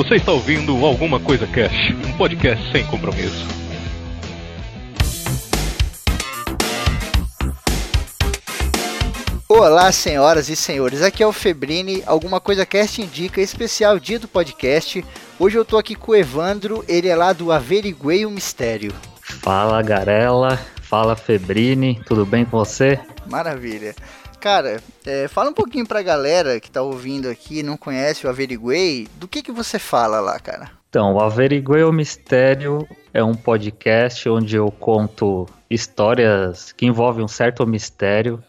Você está ouvindo Alguma Coisa Cash, um podcast sem compromisso. Olá, senhoras e senhores. Aqui é o Febrini. Alguma Coisa Cast indica especial dia do podcast. Hoje eu tô aqui com o Evandro, ele é lá do Averiguei o Mistério. Fala, Garela. Fala, Febrini. Tudo bem com você? Maravilha. Cara, é, fala um pouquinho pra galera que tá ouvindo aqui, não conhece o Averiguei, do que que você fala lá, cara? Então, o Averiguei o Mistério é um podcast onde eu conto histórias que envolvem um certo mistério,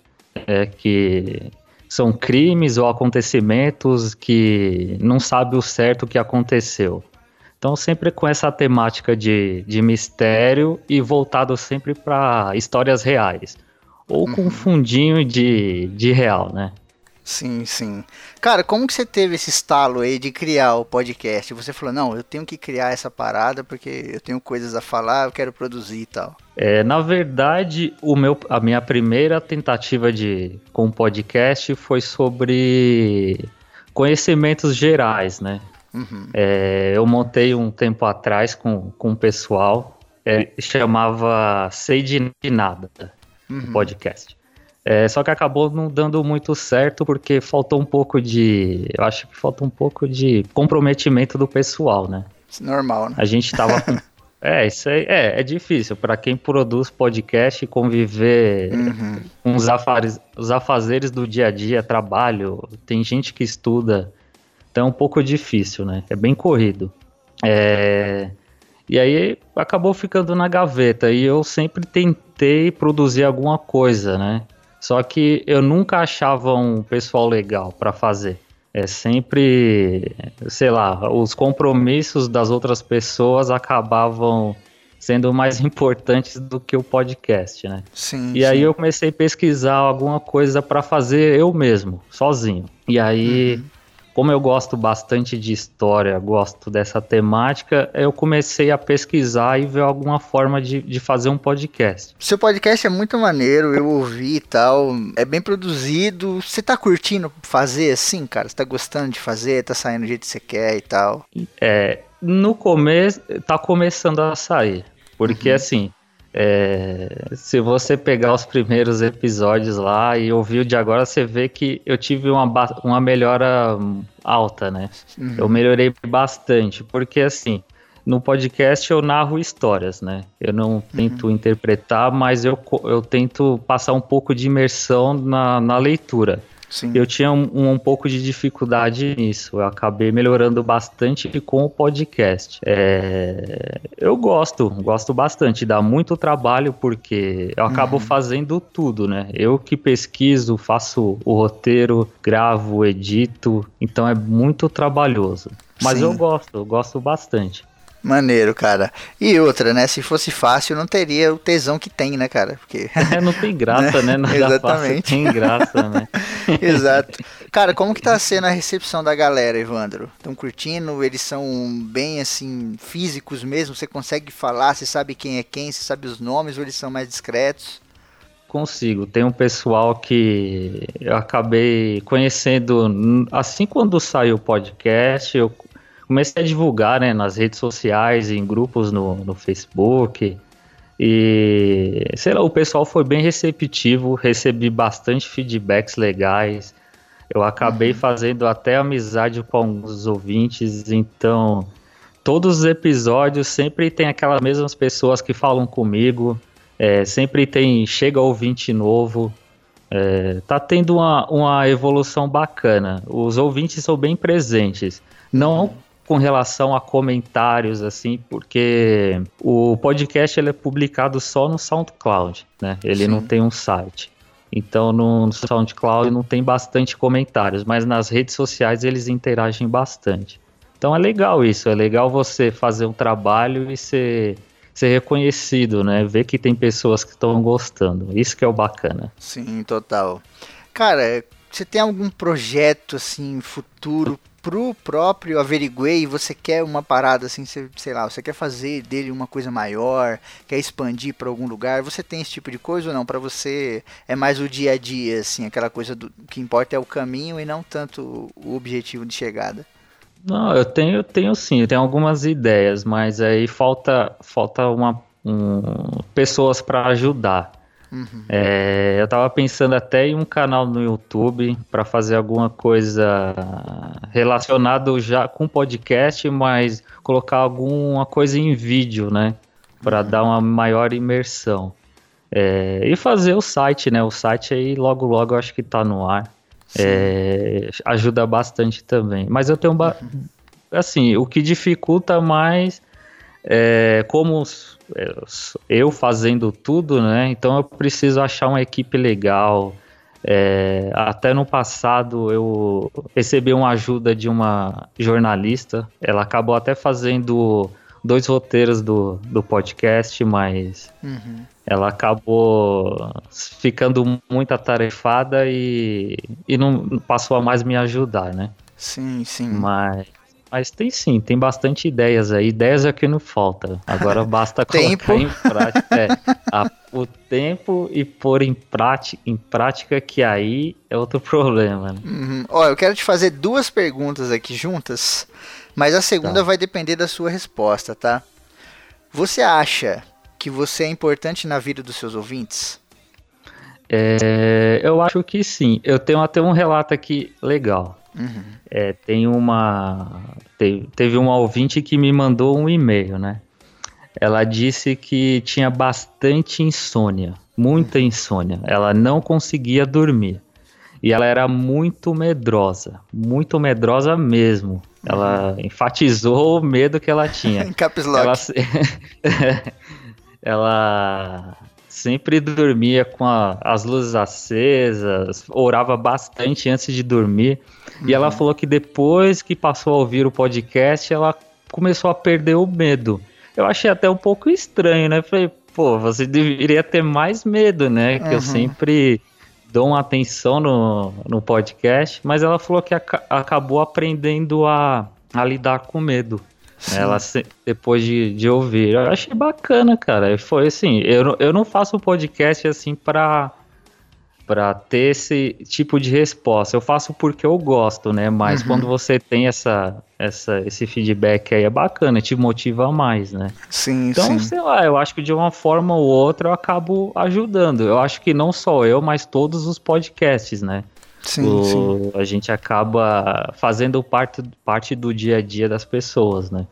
é, que são crimes ou acontecimentos que não sabe o certo que aconteceu. Então, sempre com essa temática de, de mistério e voltado sempre para histórias reais. Ou com um fundinho de, de real, né? Sim, sim. Cara, como que você teve esse estalo aí de criar o podcast? Você falou, não, eu tenho que criar essa parada porque eu tenho coisas a falar, eu quero produzir e tal. É, na verdade, o meu, a minha primeira tentativa de com o podcast foi sobre conhecimentos gerais, né? Uhum. É, eu montei um tempo atrás com, com o pessoal, é, chamava Sei de Nada, Uhum. o podcast. É, só que acabou não dando muito certo porque faltou um pouco de. Eu acho que faltou um pouco de comprometimento do pessoal, né? Normal, né? A gente tava com. É, isso aí é, é difícil. para quem produz podcast conviver Uhum. com os, afares, os afazeres do dia a dia, trabalho, tem gente que estuda, então é um pouco difícil, né? É bem corrido. É, e aí acabou ficando na gaveta e eu sempre tentei produzir alguma coisa, né? Só que eu nunca achava um pessoal legal para fazer. É sempre, sei lá, os compromissos das outras pessoas acabavam sendo mais importantes do que o podcast, né? Sim. E aí sim. eu comecei a pesquisar alguma coisa para fazer eu mesmo, sozinho. E aí, Uhum. Como eu gosto bastante de história, gosto dessa temática, eu comecei a pesquisar e ver alguma forma de, de fazer um podcast. Seu podcast é muito maneiro, eu ouvi e tal. É bem produzido. Você tá curtindo fazer assim, cara? Você tá gostando de fazer? Tá saindo do jeito que você quer e tal? É, no começo, tá começando a sair. Porque Uhum. assim, é, se você pegar os primeiros episódios lá e ouvir o de agora, você vê que eu tive uma, uma melhora alta, né? Uhum. Eu melhorei bastante, porque assim, no podcast eu narro histórias, né? Eu não tento interpretar, mas eu, eu tento passar um pouco de imersão na, na leitura. Sim. Eu tinha um, um pouco de dificuldade nisso. Eu acabei melhorando bastante com o podcast. É, eu gosto, gosto bastante. Dá muito trabalho porque eu acabo fazendo tudo, né? Eu que pesquiso, faço o roteiro, gravo, edito. Então é muito trabalhoso. Mas Sim. eu gosto, eu gosto bastante. Maneiro, cara. E outra, né? Se fosse fácil, não teria o tesão que tem, né, cara? Porque. É, não tem graça, né? Nada Exatamente. fácil tem graça, né? Exato. Cara, como que tá sendo a recepção da galera, Evandro? Estão curtindo? Eles são bem, assim, físicos mesmo? Você consegue falar? Você sabe quem é quem? Você sabe os nomes? Ou eles são mais discretos? Consigo. Tem um pessoal que eu acabei conhecendo assim quando saiu o podcast. Eu comecei a divulgar né, nas redes sociais, em grupos no, no Facebook. E sei lá, o pessoal foi bem receptivo, recebi bastante feedbacks legais. Eu acabei fazendo até amizade com alguns ouvintes, então todos os episódios sempre tem aquelas mesmas pessoas que falam comigo. É, sempre tem chega ouvinte novo. É, tá tendo uma, uma evolução bacana. Os ouvintes são bem presentes. Não com relação a comentários, assim, porque o podcast ele é publicado só no SoundCloud, né? Ele Sim. não tem um site. Então no, SoundCloud não tem bastante comentários, mas nas redes sociais eles interagem bastante. Então é legal isso, é legal você fazer um trabalho e ser, ser reconhecido, né? Ver que tem pessoas que estão gostando. Isso que é o bacana. Sim, total. Cara, você tem algum projeto, assim, futuro pro próprio Averiguei? Você quer uma parada, assim, você- sei lá, você quer fazer dele uma coisa maior? Quer expandir pra algum lugar? Você tem esse tipo de coisa ou não? Pra você é mais o dia a dia, assim, aquela coisa do que importa é o caminho e não tanto o objetivo de chegada. Não, eu tenho, eu tenho sim, eu tenho algumas ideias, mas aí falta, falta uma, um, pessoas para ajudar. Uhum. É, eu estava pensando até em um canal no YouTube para fazer alguma coisa relacionado já com podcast, mas colocar alguma coisa em vídeo, né? Para uhum. dar uma maior imersão. É, e fazer o site, né? O site aí logo logo eu acho que está no ar. É, ajuda bastante também. Mas eu tenho. Uhum. Assim, o que dificulta mais é como eu fazendo tudo, né? Então eu preciso achar uma equipe legal. É, até no passado eu recebi uma ajuda de uma jornalista. Ela acabou até fazendo dois roteiros do, do podcast, mas uhum. ela acabou ficando muito atarefada e, e não passou a mais me ajudar, né? Sim, sim. Mas mas tem sim, tem bastante ideias aí. Ideias é que não falta. Agora basta colocar em prática. É, a, o tempo e pôr em prática, em prática, que aí é outro problema. Né? Uhum. Ó, eu quero te fazer duas perguntas aqui juntas, mas a segunda tá. vai depender da sua resposta, tá? Você acha que você é importante na vida dos seus ouvintes? É, eu acho que sim. Eu tenho até um relato aqui legal. Uhum. É, tem uma. Teve, teve uma ouvinte que me mandou um e-mail, né? Ela disse que tinha bastante insônia, muita insônia. Ela não conseguia dormir. E ela era muito medrosa, muito medrosa mesmo. Ela uhum. enfatizou o medo que ela tinha. caps lock. Ela, ela sempre dormia com a, as luzes acesas, orava bastante antes de dormir. Uhum. E ela uhum. falou que depois que passou a ouvir o podcast, ela começou a perder o medo. Eu achei até um pouco estranho, né? Falei, pô, você deveria ter mais medo, né? Que uhum. eu sempre dou uma atenção no, no podcast, mas ela falou que ac acabou aprendendo a, a lidar com medo. Sim. Ela depois de, de ouvir. Eu achei bacana, cara. Foi assim, eu, eu não faço podcast assim pra, pra ter esse tipo de resposta. Eu faço porque eu gosto, né? Mas uhum. quando você tem essa, essa, esse feedback aí é bacana, te motiva mais, né? Sim, então, sim. sei lá, eu acho que de uma forma ou outra eu acabo ajudando. Eu acho que não só eu, mas todos os podcasts, né? Sim, o, sim. A gente acaba fazendo parte, parte do dia a dia das pessoas, né?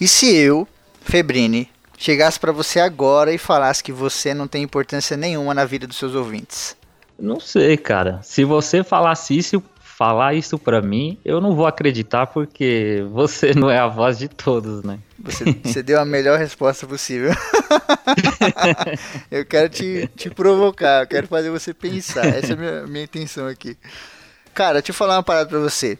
E se eu, Febrini, chegasse para você agora e falasse que você não tem importância nenhuma na vida dos seus ouvintes? Não sei, cara. Se você falasse isso, falar isso para mim, eu não vou acreditar porque você não é a voz de todos, né? Você, você deu a melhor resposta possível. eu quero te, te provocar, eu quero fazer você pensar. Essa é a minha, minha intenção aqui. Cara, deixa eu falar uma parada pra você.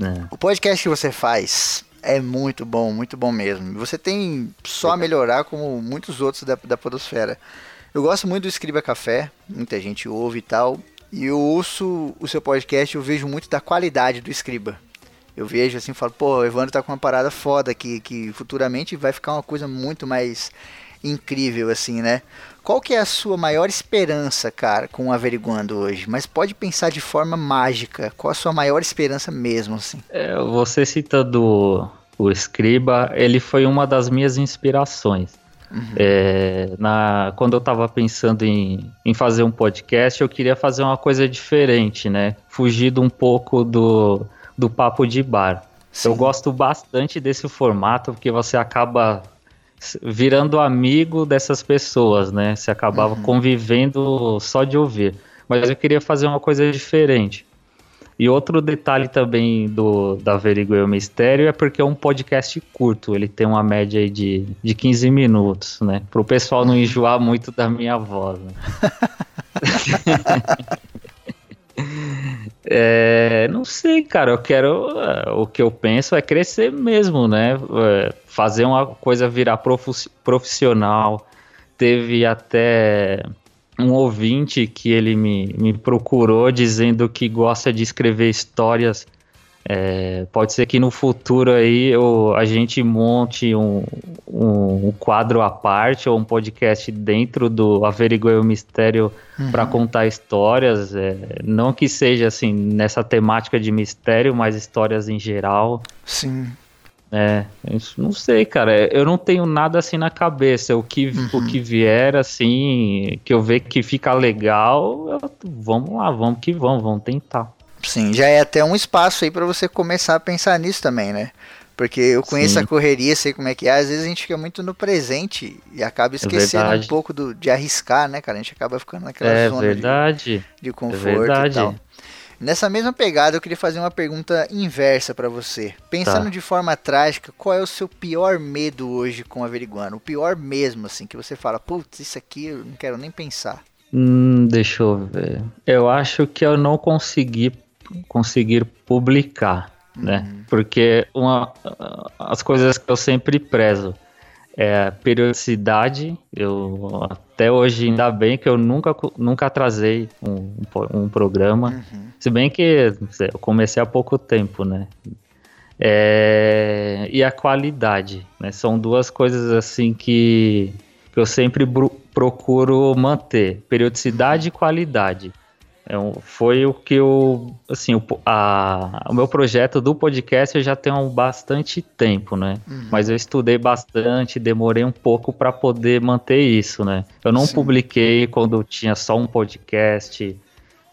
É. O podcast que você faz é muito bom, muito bom mesmo. Você tem só a melhorar como muitos outros da, da Podosfera. Eu gosto muito do Escriba Café, muita gente ouve e tal. E eu ouço o seu podcast, eu vejo muito da qualidade do Escriba. Eu vejo assim, falo, pô, o Evandro tá com uma parada foda aqui, que futuramente vai ficar uma coisa muito mais incrível, assim, né? Qual que é a sua maior esperança, cara, com o Averiguando hoje? Mas pode pensar de forma mágica. Qual a sua maior esperança mesmo, assim? É, você citando o Escriba, ele foi uma das minhas inspirações. Uhum. É, na, quando eu estava pensando em, em fazer um podcast, eu queria fazer uma coisa diferente, né? Fugido um pouco do, do papo de bar. Sim. Eu gosto bastante desse formato porque você acaba virando amigo dessas pessoas, né? Você acabava uhum. convivendo só de ouvir. Mas eu queria fazer uma coisa diferente. E outro detalhe também do da Averiguei o Mistério é porque é um podcast curto, ele tem uma média de, de 15 minutos, né? Para o pessoal não enjoar muito da minha voz. Né? É, não sei, cara. Eu quero. É, o que eu penso é crescer mesmo, né? É, fazer uma coisa virar profissional. Teve até um ouvinte que ele me, me procurou dizendo que gosta de escrever histórias É, pode ser que no futuro aí eu, a gente monte um, um, um, quadro à parte ou um podcast dentro do Averiguei o Mistério uhum. para contar histórias. É, não que seja assim nessa temática de mistério, mas histórias em geral. Sim. É, não sei, cara. Eu não tenho nada assim na cabeça. O que, uhum. o que vier, assim, que eu ver que fica legal, eu, vamos lá, vamos que vamos, vamos tentar. Sim, já é até um espaço aí para você começar a pensar nisso também, né? Porque eu conheço Sim. a correria, sei como é que é. Às vezes a gente fica muito no presente e acaba é esquecendo é um pouco do, de arriscar, né, cara? A gente acaba ficando naquela é zona verdade. De, de é conforto é e tal. Nessa mesma pegada, eu queria fazer uma pergunta inversa para você. Pensando tá. de forma trágica, qual é o seu pior medo hoje com averiguando? O pior mesmo, assim, que você fala, putz, isso aqui eu não quero nem pensar. Hum, deixa eu ver. Eu acho que eu não consegui conseguir publicar, né? uhum. né? Porque uma, as coisas que eu sempre prezo é periodicidade. Eu até hoje ainda bem que eu nunca, nunca atrasei um, um programa. Uhum. Se bem que eu comecei há pouco tempo, né? É, e a qualidade, né? São duas coisas assim que, que eu sempre procuro manter: periodicidade e qualidade. É um, foi o que eu, assim, o, a, o meu projeto do podcast eu já tenho bastante tempo, né? Uhum. Mas eu estudei bastante, demorei um pouco para poder manter isso, né? Eu não Sim. publiquei quando eu tinha só um podcast.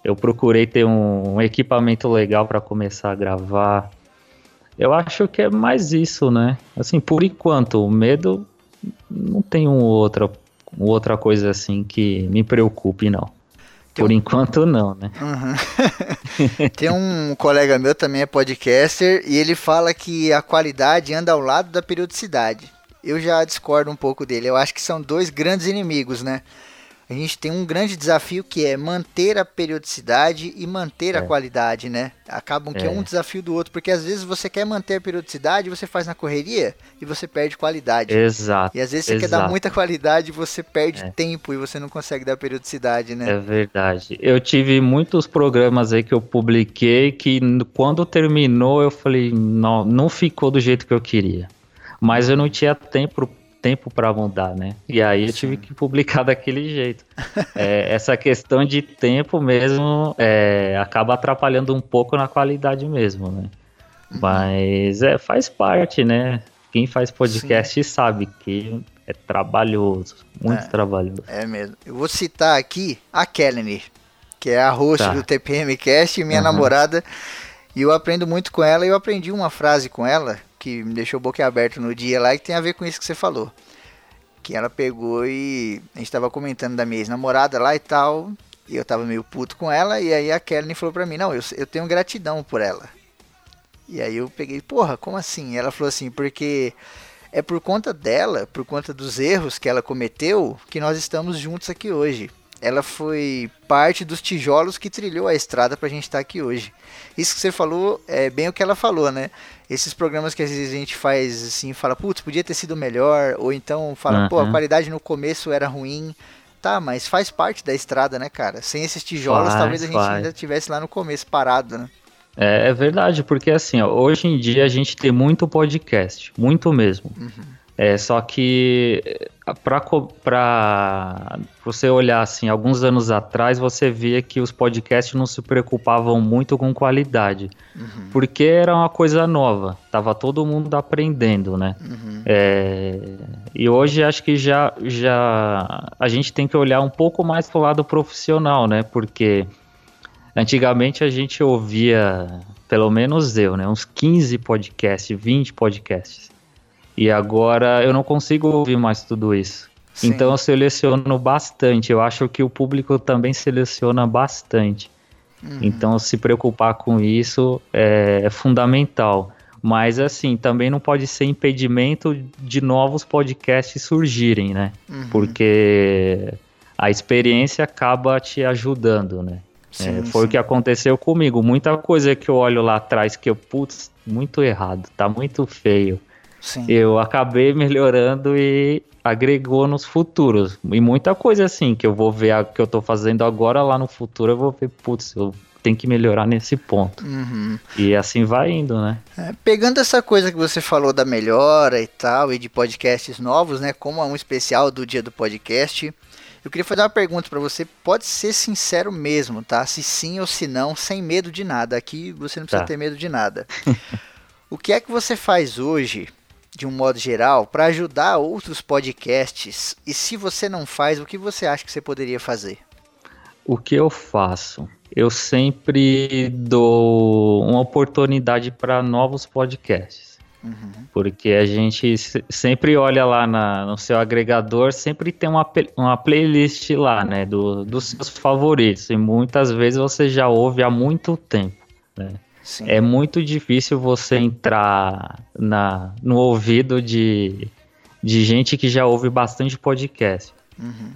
Eu procurei ter um, um equipamento legal para começar a gravar. Eu acho que é mais isso, né? Assim, por enquanto, o medo não tem um outra, outra coisa assim que me preocupe, não. Por um... enquanto não, né? Uhum. Tem um colega meu também é podcaster e ele fala que a qualidade anda ao lado da periodicidade. Eu já discordo um pouco dele. Eu acho que são dois grandes inimigos, né? A gente tem um grande desafio que é manter a periodicidade e manter é. a qualidade, né? Acabam que é. é. um desafio do outro, porque às vezes você quer manter a periodicidade, você faz na correria e você perde qualidade. Exato. E às vezes você exato. quer dar muita qualidade, você perde é. tempo e você não consegue dar periodicidade, né? É verdade. Eu tive muitos programas aí que eu publiquei que quando terminou eu falei, não, não ficou do jeito que eu queria. Mas eu não tinha tempo tempo para mudar, né? E aí eu tive que publicar daquele jeito. é, essa questão de tempo mesmo é, acaba atrapalhando um pouco na qualidade mesmo, né? Mas é, faz parte, né? Quem faz podcast Sim. sabe que é trabalhoso, muito é, trabalhoso. É mesmo. Eu vou citar aqui a Kelly, que é a host tá. do TPM Cast, minha uhum. namorada, e eu aprendo muito com ela. Eu aprendi uma frase com ela que me deixou boca aberta no dia lá e que tem a ver com isso que você falou. Que ela pegou e a gente tava comentando da minha ex-namorada lá e tal. E eu tava meio puto com ela. E aí a Kelly falou pra mim: Não, eu, eu tenho gratidão por ela. E aí eu peguei: Porra, como assim? E ela falou assim: Porque é por conta dela, por conta dos erros que ela cometeu, que nós estamos juntos aqui hoje ela foi parte dos tijolos que trilhou a estrada para a gente estar tá aqui hoje. Isso que você falou é bem o que ela falou, né? Esses programas que às vezes a gente faz assim, fala, putz, podia ter sido melhor, ou então fala, uhum. pô, a qualidade no começo era ruim. Tá, mas faz parte da estrada, né, cara? Sem esses tijolos, faz, talvez a gente faz. ainda tivesse lá no começo parado, né? É, é verdade, porque assim, ó, hoje em dia a gente tem muito podcast, muito mesmo. Uhum. É, só que para você olhar assim, alguns anos atrás, você via que os podcasts não se preocupavam muito com qualidade, uhum. porque era uma coisa nova, tava todo mundo aprendendo, né? Uhum. É, e hoje acho que já, já a gente tem que olhar um pouco mais pro lado profissional, né? Porque antigamente a gente ouvia, pelo menos eu, né? Uns 15 podcasts, 20 podcasts. E agora eu não consigo ouvir mais tudo isso. Sim. Então eu seleciono bastante. Eu acho que o público também seleciona bastante. Uhum. Então se preocupar com isso é, é fundamental. Mas assim, também não pode ser impedimento de novos podcasts surgirem, né? Uhum. Porque a experiência acaba te ajudando, né? Sim, é, foi sim. o que aconteceu comigo. Muita coisa que eu olho lá atrás que eu, putz, muito errado, tá muito feio. Sim. eu acabei melhorando e agregou nos futuros. E muita coisa assim que eu vou ver a, que eu tô fazendo agora lá no futuro, eu vou ver, putz, eu tenho que melhorar nesse ponto. Uhum. E assim vai indo, né? É, pegando essa coisa que você falou da melhora e tal, e de podcasts novos, né? Como é um especial do dia do podcast. Eu queria fazer uma pergunta para você. Pode ser sincero mesmo, tá? Se sim ou se não, sem medo de nada. Aqui você não precisa tá. ter medo de nada. o que é que você faz hoje de um modo geral, para ajudar outros podcasts? E se você não faz, o que você acha que você poderia fazer? O que eu faço? Eu sempre dou uma oportunidade para novos podcasts. Uhum. Porque a gente sempre olha lá na, no seu agregador, sempre tem uma, uma playlist lá, né? Do, dos seus favoritos. E muitas vezes você já ouve há muito tempo. Né? Sim. É muito difícil você entrar na, no ouvido de, de gente que já ouve bastante podcast. Uhum.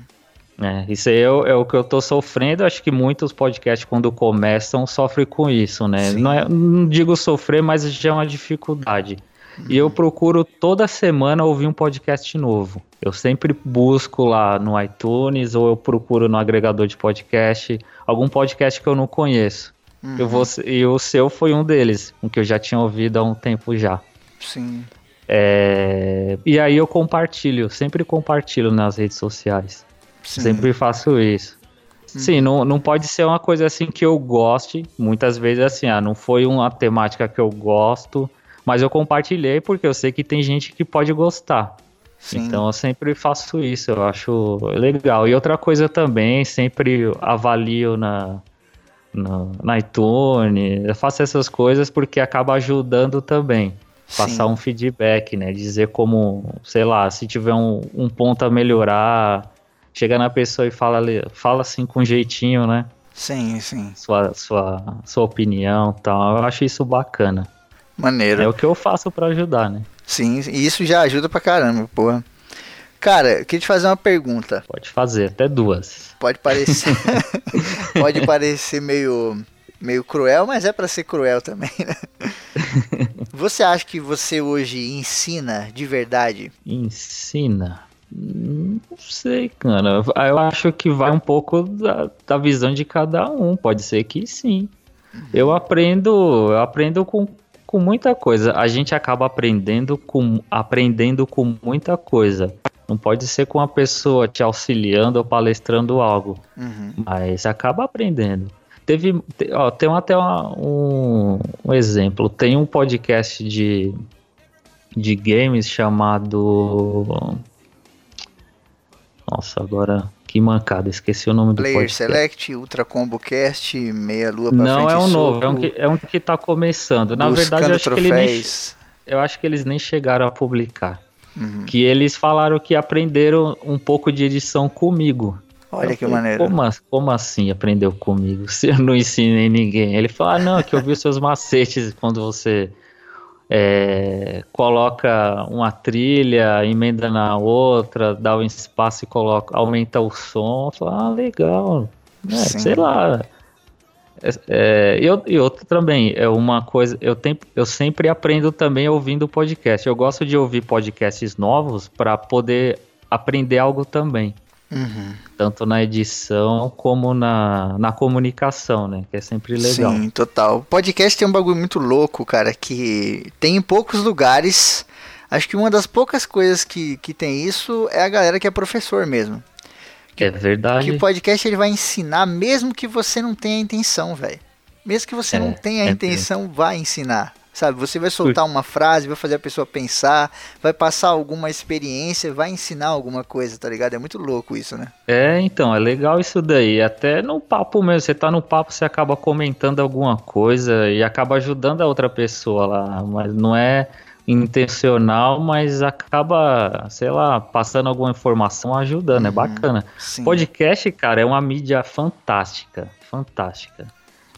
É, isso aí é, é, o que eu tô sofrendo. Acho que muitos podcasts, quando começam, sofrem com isso, né? Não, é, não, digo sofrer, mas já é uma dificuldade. Uhum. E eu procuro toda semana ouvir um podcast novo. Eu sempre busco lá no iTunes ou eu procuro no agregador de podcast algum podcast que eu não conheço. Uhum. Eu vou, e o seu foi um deles, um que eu já tinha ouvido há um tempo já. Sim. É, e aí eu compartilho, sempre compartilho nas redes sociais. Sim. Sempre faço isso. Uhum. Sim, não, não pode ser uma coisa assim que eu goste. Muitas vezes assim, ah, não foi uma temática que eu gosto, mas eu compartilhei porque eu sei que tem gente que pode gostar. Sim. Então eu sempre faço isso, eu acho legal. E outra coisa também, sempre avalio na, no, no iTunes, eu faço essas coisas porque acaba ajudando também. Passar Sim. um feedback, né? Dizer como, sei lá, se tiver um, um ponto a melhorar, chega na pessoa e fala, fala assim com jeitinho, né? Sim, sim. Sua, sua, sua opinião tal. Eu acho isso bacana. Maneiro. É o que eu faço para ajudar, né? Sim, e isso já ajuda pra caramba, porra. Cara, eu queria te fazer uma pergunta. Pode fazer, até duas. Pode parecer. pode parecer meio, meio cruel, mas é para ser cruel também, né? Você acha que você hoje ensina de verdade? Ensina? Não sei, cara. Eu acho que vai um pouco da, da visão de cada um. Pode ser que sim. Eu aprendo, eu aprendo com, com muita coisa. A gente acaba aprendendo com, aprendendo com muita coisa. Não pode ser com uma pessoa te auxiliando ou palestrando algo, uhum. mas acaba aprendendo. Teve, ó, tem até uma, um, um, exemplo. Tem um podcast de, de games chamado. Nossa, agora que mancada, esqueci o nome do Player podcast. Select, Ultra Combo Cast, Meia Lua pra Não, é um novo, é um, que, é um que tá começando. Na verdade, eu acho, que ele nem, eu acho que eles nem chegaram a publicar. Uhum. Que eles falaram que aprenderam um pouco de edição comigo. Olha eu que falei, maneiro. Como, como, assim aprendeu comigo? Se eu não ensinei ninguém. Ele falou: ah, não, que eu vi os seus macetes quando você é, coloca uma trilha, emenda na outra, dá um espaço e coloca, aumenta o som. Eu falei, ah, legal. É, sei lá. É, é, eu, e outra também, é uma coisa, eu, tenho, eu sempre aprendo também ouvindo podcast. Eu gosto de ouvir podcasts novos para poder aprender algo também. Uhum. Tanto na edição como na, na comunicação, né? Que é sempre legal. Sim, total. Podcast tem um bagulho muito louco, cara, que tem em poucos lugares. Acho que uma das poucas coisas que, que tem isso é a galera que é professor mesmo. É verdade. Que o podcast ele vai ensinar mesmo que você não tenha intenção, velho. Mesmo que você é, não tenha a é intenção, vai ensinar. Sabe, você vai soltar uma frase, vai fazer a pessoa pensar, vai passar alguma experiência, vai ensinar alguma coisa, tá ligado? É muito louco isso, né? É, então, é legal isso daí. Até no papo mesmo, você tá no papo, você acaba comentando alguma coisa e acaba ajudando a outra pessoa lá, mas não é intencional, mas acaba, sei lá, passando alguma informação, ajudando, é uhum, é bacana. Sim. Podcast, cara, é uma mídia fantástica, fantástica.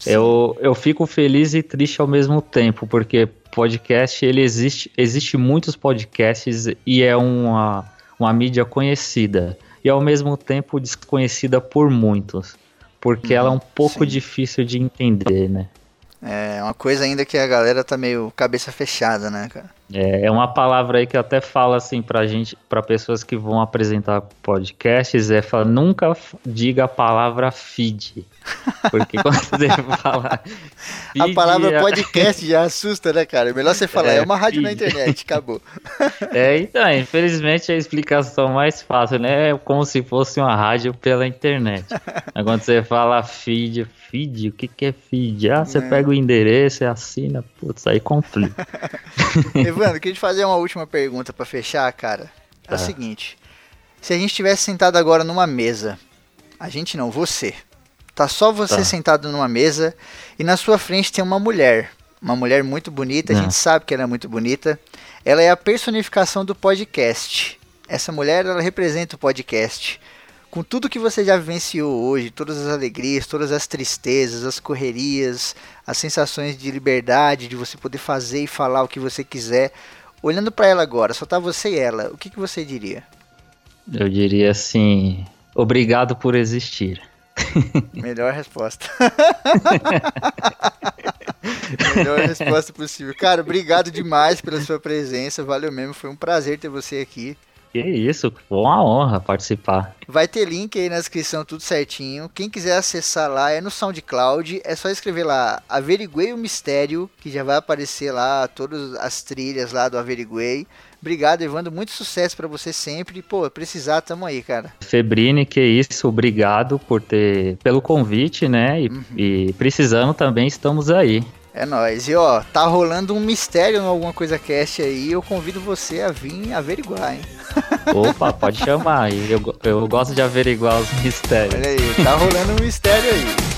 Eu, eu fico feliz e triste ao mesmo tempo, porque podcast, ele existe, existe muitos podcasts e é uma, uma mídia conhecida, e ao mesmo tempo desconhecida por muitos, porque uhum, ela é um pouco sim. difícil de entender, né? É uma coisa ainda que a galera tá meio cabeça fechada, né, cara? É, é uma palavra aí que eu até falo assim pra gente, para pessoas que vão apresentar podcasts, é falar, nunca diga a palavra feed. Porque quando você fala. a palavra é... podcast já assusta, né, cara? Melhor você falar, é, é uma rádio feed. na internet, acabou. É, então, infelizmente a explicação mais fácil, né? É como se fosse uma rádio pela internet. Mas quando você fala feed, feed, o que, que é feed? Ah, você é. pega o endereço e assina, putz, aí conflito. Evandro, queria te fazer uma última pergunta para fechar, cara. É o seguinte: se a gente estivesse sentado agora numa mesa, a gente não, você. Tá só você tá. sentado numa mesa e na sua frente tem uma mulher. Uma mulher muito bonita, a é. gente sabe que ela é muito bonita. Ela é a personificação do podcast. Essa mulher, ela representa o podcast com tudo que você já vivenciou hoje, todas as alegrias, todas as tristezas, as correrias, as sensações de liberdade, de você poder fazer e falar o que você quiser, olhando para ela agora, só tá você e ela, o que, que você diria? Eu diria assim, obrigado por existir. Melhor resposta. Melhor resposta possível. Cara, obrigado demais pela sua presença. Valeu mesmo. Foi um prazer ter você aqui. Que isso, foi uma honra participar. Vai ter link aí na descrição, tudo certinho. Quem quiser acessar lá é no SoundCloud, é só escrever lá Averiguei o Mistério, que já vai aparecer lá todas as trilhas lá do Averiguei. Obrigado, Evandro. Muito sucesso para você sempre. Pô, precisar, tamo aí, cara. Febrine, que isso. Obrigado por ter pelo convite, né? E, uhum. e precisando também, estamos aí. É nóis. E ó, tá rolando um mistério no Alguma Coisa Cast aí. Eu convido você a vir averiguar, hein? Opa, pode chamar. Eu, eu gosto de averiguar os mistérios. Olha aí, tá rolando um mistério aí.